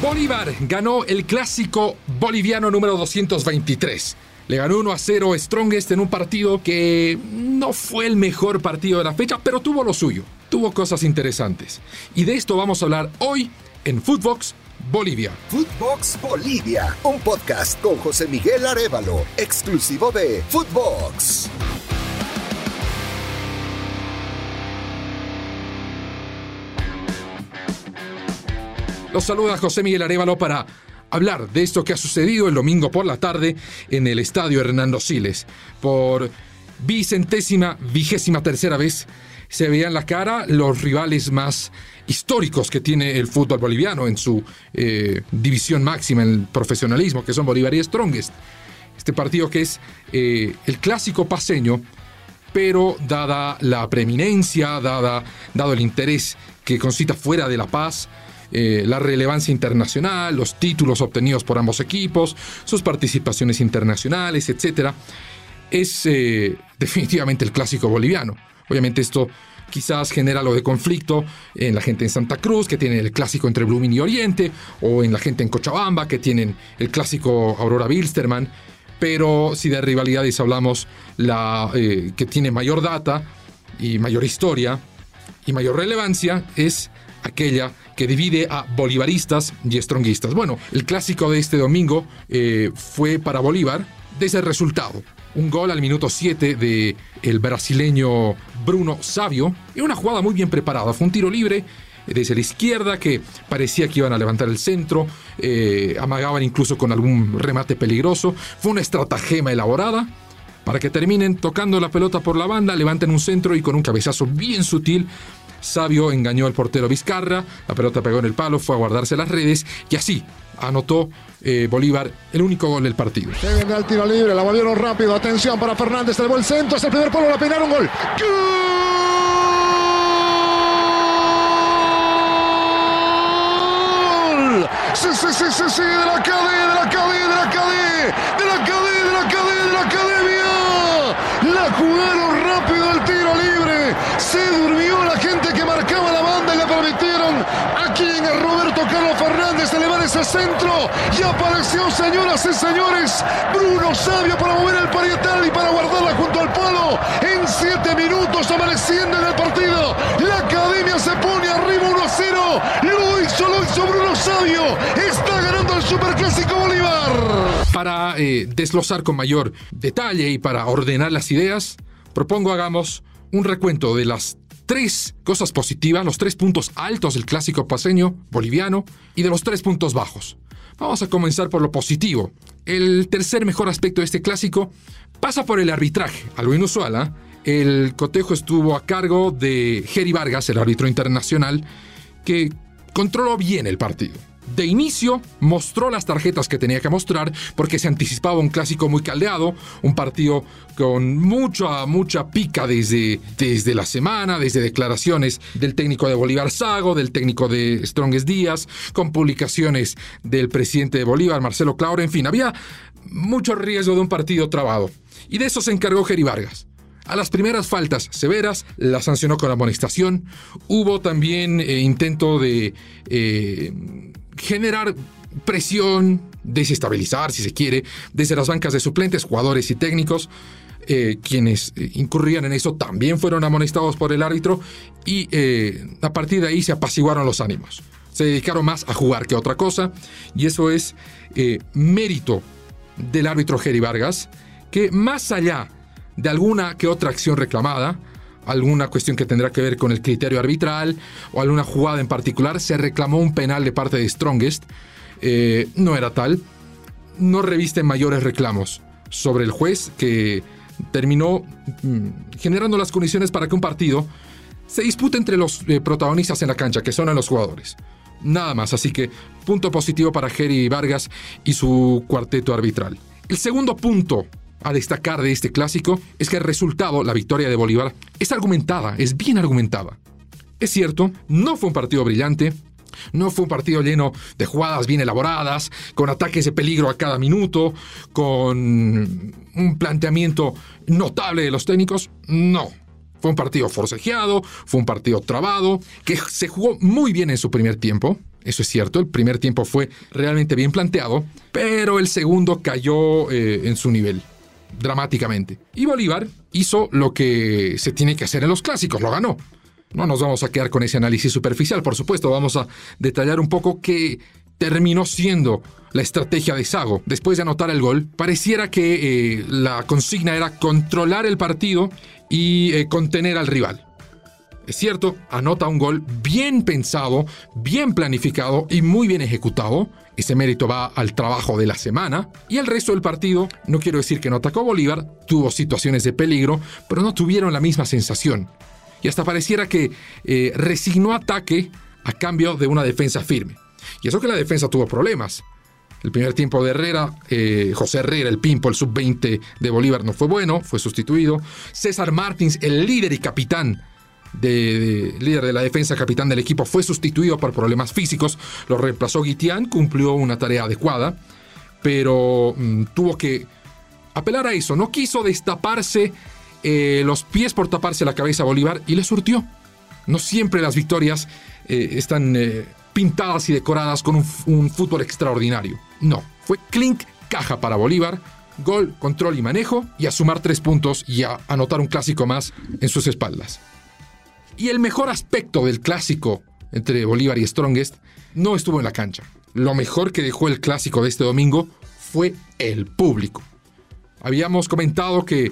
Bolívar ganó el clásico boliviano número 223. Le ganó 1 a 0 Strongest en un partido que no fue el mejor partido de la fecha, pero tuvo lo suyo. Tuvo cosas interesantes. Y de esto vamos a hablar hoy en Footbox Bolivia. Footbox Bolivia, un podcast con José Miguel Arevalo, exclusivo de Footbox. Los saluda José Miguel Arevalo para hablar de esto que ha sucedido el domingo por la tarde en el estadio Hernando Siles. Por vicentésima, vigésima tercera vez se veían la cara los rivales más históricos que tiene el fútbol boliviano en su eh, división máxima, en el profesionalismo, que son Bolívar y Strongest. Este partido que es eh, el clásico paseño, pero dada la preeminencia, dada, dado el interés que concita fuera de La Paz, eh, la relevancia internacional, los títulos obtenidos por ambos equipos, sus participaciones internacionales, etc. Es eh, definitivamente el clásico boliviano. Obviamente esto quizás genera lo de conflicto en la gente en Santa Cruz, que tienen el clásico entre Blooming y Oriente, o en la gente en Cochabamba, que tienen el clásico Aurora Bilsterman. Pero si de rivalidades hablamos, la eh, que tiene mayor data y mayor historia y mayor relevancia es aquella que divide a bolivaristas y stronguistas. Bueno, el clásico de este domingo eh, fue para Bolívar de ese resultado. Un gol al minuto 7 de el brasileño Bruno Savio y una jugada muy bien preparada. Fue un tiro libre desde la izquierda que parecía que iban a levantar el centro, eh, amagaban incluso con algún remate peligroso. Fue una estratagema elaborada para que terminen tocando la pelota por la banda, levanten un centro y con un cabezazo bien sutil Sabio engañó al portero Vizcarra, la pelota pegó en el palo, fue a guardarse las redes y así anotó eh, Bolívar el único gol del partido. Se viene el tiro libre, la volvieron rápido, atención para Fernández, elevó el centro, es el primer palo, la peinaron, gol. ¡Gol! Sí, sí, sí, sí, sí, de la cadena, de la cadena, de la cadena, de la cadena, de la cadena, de la academia. La jugaron rápido el tiro libre, se durmió la gente que marcaba la banda y le permitieron Roberto Carlos Fernández elevar ese centro y apareció, señoras y señores, Bruno Sabio para mover el parietal y para guardarla junto al palo en siete minutos amaneciendo en el partido. La academia se pone arriba 1 a 0. Lo hizo, lo hizo Bruno Sabio. Está ganando el Superclásico Bolívar. Para eh, desglosar con mayor detalle y para ordenar las ideas, propongo hagamos un recuento de las tres cosas positivas, los tres puntos altos del clásico paseño boliviano y de los tres puntos bajos. Vamos a comenzar por lo positivo. El tercer mejor aspecto de este clásico pasa por el arbitraje, algo inusual. ¿ah? El cotejo estuvo a cargo de Jerry Vargas, el árbitro internacional, que controló bien el partido. De inicio mostró las tarjetas que tenía que mostrar porque se anticipaba un clásico muy caldeado, un partido con mucha, mucha pica desde, desde la semana, desde declaraciones del técnico de Bolívar Sago, del técnico de Strongest Díaz, con publicaciones del presidente de Bolívar, Marcelo Claure, en fin, había mucho riesgo de un partido trabado. Y de eso se encargó Jerry Vargas. A las primeras faltas severas las sancionó con amonestación. Hubo también eh, intento de eh, generar presión, desestabilizar, si se quiere, desde las bancas de suplentes, jugadores y técnicos. Eh, quienes eh, incurrían en eso también fueron amonestados por el árbitro y eh, a partir de ahí se apaciguaron los ánimos. Se dedicaron más a jugar que a otra cosa y eso es mérito del árbitro Jerry Vargas, que más allá de alguna que otra acción reclamada, alguna cuestión que tendrá que ver con el criterio arbitral o alguna jugada en particular, se reclamó un penal de parte de Strongest. Eh, no era tal. No revisten mayores reclamos sobre el juez que terminó mm, generando las condiciones para que un partido se dispute entre los eh, protagonistas en la cancha, que son los jugadores. Nada más, así que punto positivo para Jerry Vargas y su cuarteto arbitral. El segundo punto a destacar de este clásico es que el resultado, la victoria de Bolívar, es argumentada, es bien argumentada. Es cierto, no fue un partido brillante, no fue un partido lleno de jugadas bien elaboradas, con ataques de peligro a cada minuto, con un planteamiento notable de los técnicos. No. Fue un partido forcejeado, fue un partido trabado, que se jugó muy bien en su primer tiempo. Eso es cierto, el primer tiempo fue realmente bien planteado, pero el segundo cayó eh, en su nivel dramáticamente. Y Bolívar hizo lo que se tiene que hacer en los clásicos, lo ganó. No nos vamos a quedar con ese análisis superficial, por supuesto, vamos a detallar un poco qué terminó siendo la estrategia de Sago. Después de anotar el gol, pareciera que eh, la consigna era controlar el partido y eh, contener al rival. Es cierto, anota un gol bien pensado, bien planificado y muy bien ejecutado. Ese mérito va al trabajo de la semana. Y el resto del partido, no quiero decir que no atacó Bolívar, tuvo situaciones de peligro, pero no tuvieron la misma sensación. Y hasta pareciera que eh, resignó ataque a cambio de una defensa firme. Y eso que la defensa tuvo problemas. El primer tiempo de Herrera, eh, José Herrera, el Pimpo, el sub-20 de Bolívar, no fue bueno, fue sustituido. César Martins, el líder y capitán de, líder de la defensa, capitán del equipo, fue sustituido por problemas físicos. Lo reemplazó Guitián, cumplió una tarea adecuada, pero mm, tuvo que apelar a eso. No quiso destaparse eh, los pies por taparse la cabeza a Bolívar y le surtió. No siempre las victorias eh, están eh, pintadas y decoradas con un, un fútbol extraordinario. No, fue clink caja para Bolívar gol, control y manejo, y a sumar tres puntos y a anotar un clásico más en sus espaldas. Y el mejor aspecto del clásico entre Bolívar y Strongest no estuvo en la cancha. Lo mejor que dejó el clásico de este domingo fue el público. Habíamos comentado que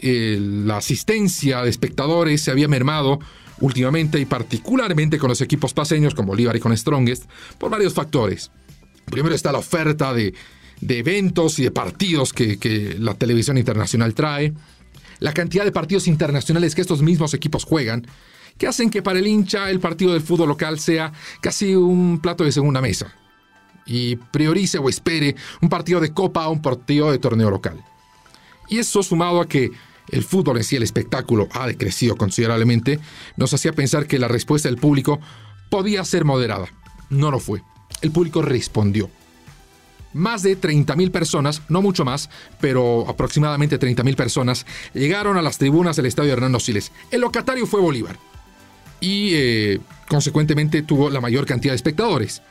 eh, la asistencia de espectadores se había mermado últimamente y particularmente con los equipos paseños con Bolívar y con Strongest por varios factores. Primero está la oferta de, eventos y de partidos que, que la televisión internacional trae, la cantidad de partidos internacionales que estos mismos equipos juegan que hacen que para el hincha el partido del fútbol local sea casi un plato de segunda mesa y priorice o espere un partido de copa o un partido de torneo local. Y eso sumado a que el fútbol en sí, el espectáculo, ha decrecido considerablemente, nos hacía pensar que la respuesta del público podía ser moderada. No lo fue. El público respondió. Más de 30.000 personas, no mucho más, pero aproximadamente 30.000 personas, llegaron a las tribunas del Estadio Hernando Siles. El locatario fue Bolívar y eh, consecuentemente tuvo la mayor cantidad de espectadores.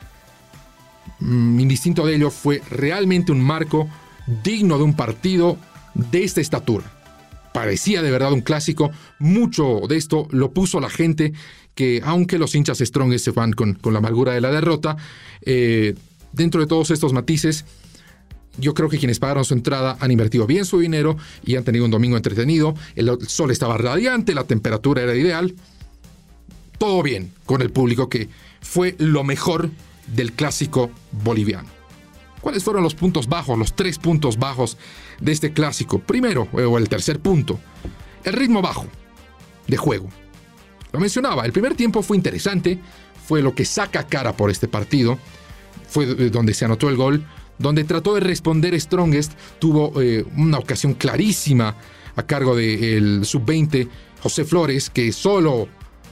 Mm, indistinto de ello, fue realmente un marco digno de un partido de esta estatura. Parecía de verdad un clásico. Mucho de esto lo puso la gente que, aunque los hinchas stronges se van con, la amargura de la derrota, eh, dentro de todos estos matices, yo creo que quienes pagaron su entrada han invertido bien su dinero y han tenido un domingo entretenido. El sol estaba radiante, la temperatura era ideal todo bien con el público que fue lo mejor del clásico boliviano. ¿Cuáles fueron los puntos bajos, los tres puntos bajos de este clásico? Primero, o el tercer punto, el ritmo bajo de juego. Lo mencionaba, el primer tiempo fue interesante, fue lo que saca cara por este partido, fue donde se anotó el gol, donde trató de responder Strongest, tuvo eh, una ocasión clarísima a cargo del sub-20 José Flores, que solo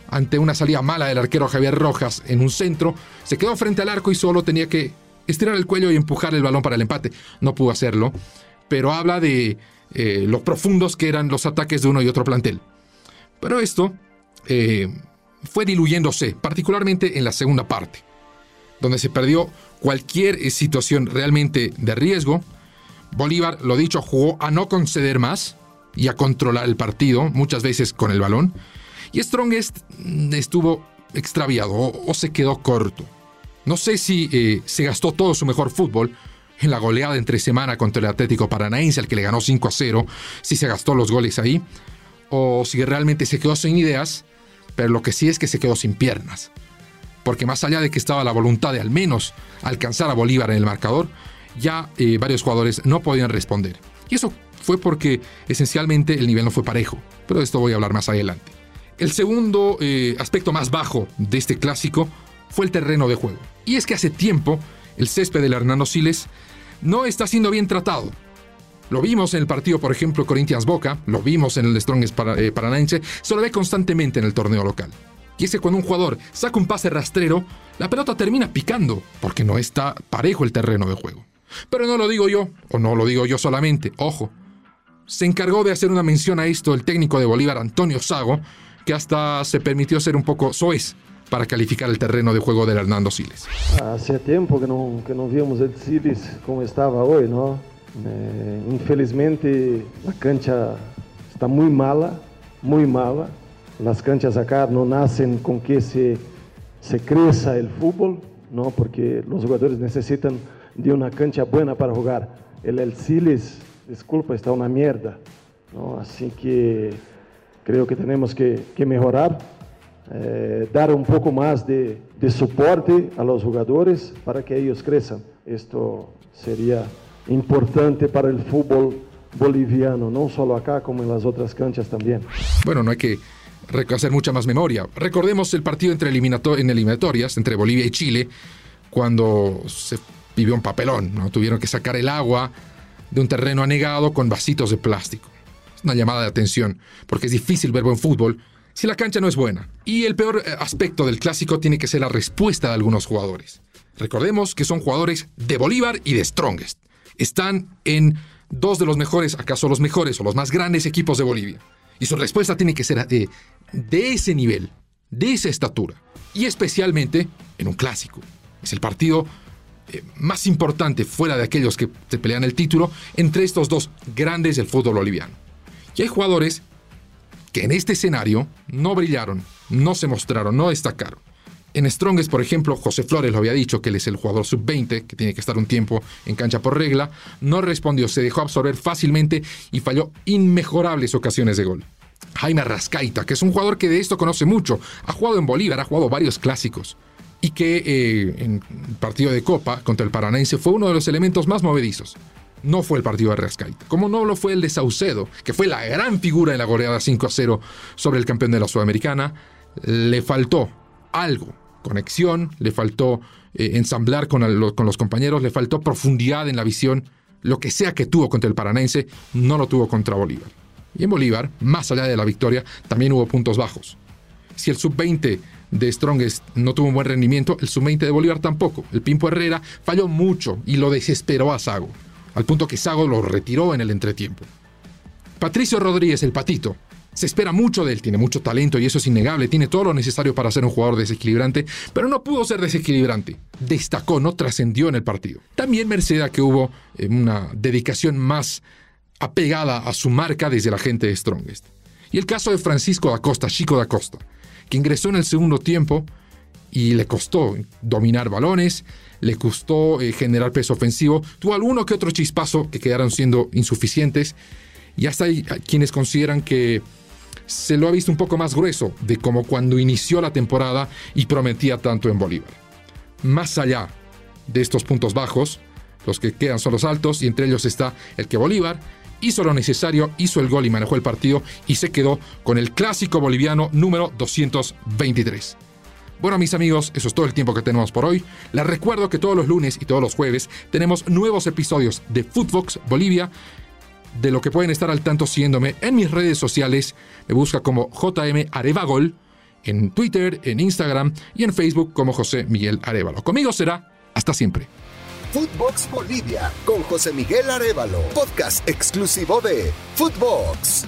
ante una salida mala del arquero Javier Rojas en un centro, se quedó frente al arco y solo tenía que estirar el cuello y empujar el balón para el empate. No pudo hacerlo, pero habla de eh, lo profundos que eran los ataques de uno y otro plantel. Pero esto eh, fue diluyéndose, particularmente en la segunda parte, donde se perdió cualquier eh, situación realmente de riesgo. Bolívar, lo dicho, jugó a no conceder más y a controlar el partido, muchas veces con el balón. Y Strongest mm, estuvo extraviado o, se quedó corto. No sé si eh, se gastó todo su mejor fútbol en la goleada entre semana contra el Atlético Paranaense, al que le ganó 5 a 0, si se gastó los goles ahí, o si realmente se quedó sin ideas, pero lo que sí es que se quedó sin piernas. Porque más allá de que estaba la voluntad de al menos alcanzar a Bolívar en el marcador, ya eh, varios jugadores no podían responder. Y eso fue porque esencialmente el nivel no fue parejo, pero de esto voy a hablar más adelante. El segundo eh, aspecto más bajo de este clásico fue el terreno de juego. Y es que hace tiempo el césped del Hernando Siles no está siendo bien tratado. Lo vimos en el partido, por ejemplo, Corinthians Boca, lo vimos en el Strongest eh, Paranaense, se lo ve constantemente en el torneo local. Y es que cuando un jugador saca un pase rastrero, la pelota termina picando, porque no está parejo el terreno de juego. Pero no lo digo yo, o no lo digo yo solamente, ojo. se encargó de hacer una mención a esto el técnico de Bolívar, Antonio Sago, que hasta se permitió ser un poco soez para calificar el terreno de juego del Hernando Siles. Hacía tiempo que no, que no víamos el Siles como estaba hoy, ¿no? Eh, infelizmente la cancha está muy mala, muy mala. Las canchas acá no nacen con que se, se crezca el fútbol, ¿no? Porque los jugadores necesitan de una cancha buena para jugar. El El Siles desculpa, está una mierda. ¿no? Así que creo que tenemos que, que mejorar, eh, dar un poco más de, de, soporte a los jugadores para que ellos crezcan. Esto sería importante para el fútbol boliviano, no solo acá, como en las otras canchas también. Bueno, no hay que hacer mucha más memoria. Recordemos el partido entre en eliminatorias entre Bolivia y Chile, cuando se vivió un papelón, ¿no? Tuvieron que sacar el agua de un terreno anegado con vasitos de plástico. Es una llamada de atención, porque es difícil ver buen fútbol si la cancha no es buena. Y el peor eh, aspecto del clásico tiene que ser la respuesta de algunos jugadores. Recordemos que son jugadores de Bolívar y de Strongest. Están en dos de los mejores, acaso los mejores o los más grandes equipos de Bolivia. Y su respuesta tiene que ser de, de ese nivel, de esa estatura. Y especialmente en un clásico. Es el partido eh, más importante fuera de aquellos que se pelean el título entre estos dos grandes del fútbol boliviano. Y hay jugadores que en este escenario no brillaron, no se mostraron, no destacaron. En Strongest, por ejemplo, José Flores lo había dicho que él es el jugador sub-20, que tiene que estar un tiempo en cancha por regla, no respondió, se dejó absorber fácilmente y falló inmejorables ocasiones de gol. Jaime Rascaita, que es un jugador que de esto conoce mucho, ha jugado en Bolívar, ha jugado varios clásicos y que eh, en el partido de Copa contra el Paranense fue uno de los elementos más movedizos. No fue el partido de Rascaita, como no lo fue el de Saucedo, que fue la gran figura en la goleada 5 a 0 sobre el campeón de la Sudamericana. Le faltó algo, conexión, le faltó eh, ensamblar con, los compañeros, le faltó profundidad en la visión. Lo que sea que tuvo contra el Paranense, no lo tuvo contra Bolívar. Y en Bolívar, más allá de la victoria, también hubo puntos bajos. Si el sub-20 de Strongest no tuvo un buen rendimiento, el sub-20 de Bolívar tampoco. El Pimpo Herrera falló mucho y lo desesperó a Sago, al punto que Sago lo retiró en el entretiempo. Patricio Rodríguez, el patito, se espera mucho de él, tiene mucho talento y eso es innegable, tiene todo lo necesario para ser un jugador desequilibrante, pero no pudo ser desequilibrante. Destacó, no trascendió en el partido. También merced que hubo eh, una dedicación más apegada a su marca desde la gente de Strongest. Y el caso de Francisco da Costa, Chico da Costa, que ingresó en el segundo tiempo y le costó dominar balones, le costó eh, generar peso ofensivo, tuvo alguno que otro chispazo que quedaron siendo insuficientes y hasta hay quienes consideran que se lo ha visto un poco más grueso de como cuando inició la temporada y prometía tanto en Bolívar. Más allá de estos puntos bajos, los que quedan son los altos y entre ellos está el que Bolívar hizo lo necesario, hizo el gol y manejó el partido y se quedó con el clásico boliviano número 223. Bueno, mis amigos, eso es todo el tiempo que tenemos por hoy. Les recuerdo que todos los lunes y todos los jueves tenemos nuevos episodios de Footbox Bolivia, de lo que pueden estar al tanto siguiéndome en mis redes sociales. Me busca como JM Arevagol en Twitter, en Instagram y en Facebook como José Miguel Arevalo. Conmigo será hasta siempre. Footbox Bolivia con José Miguel Arevalo, podcast exclusivo de Footbox.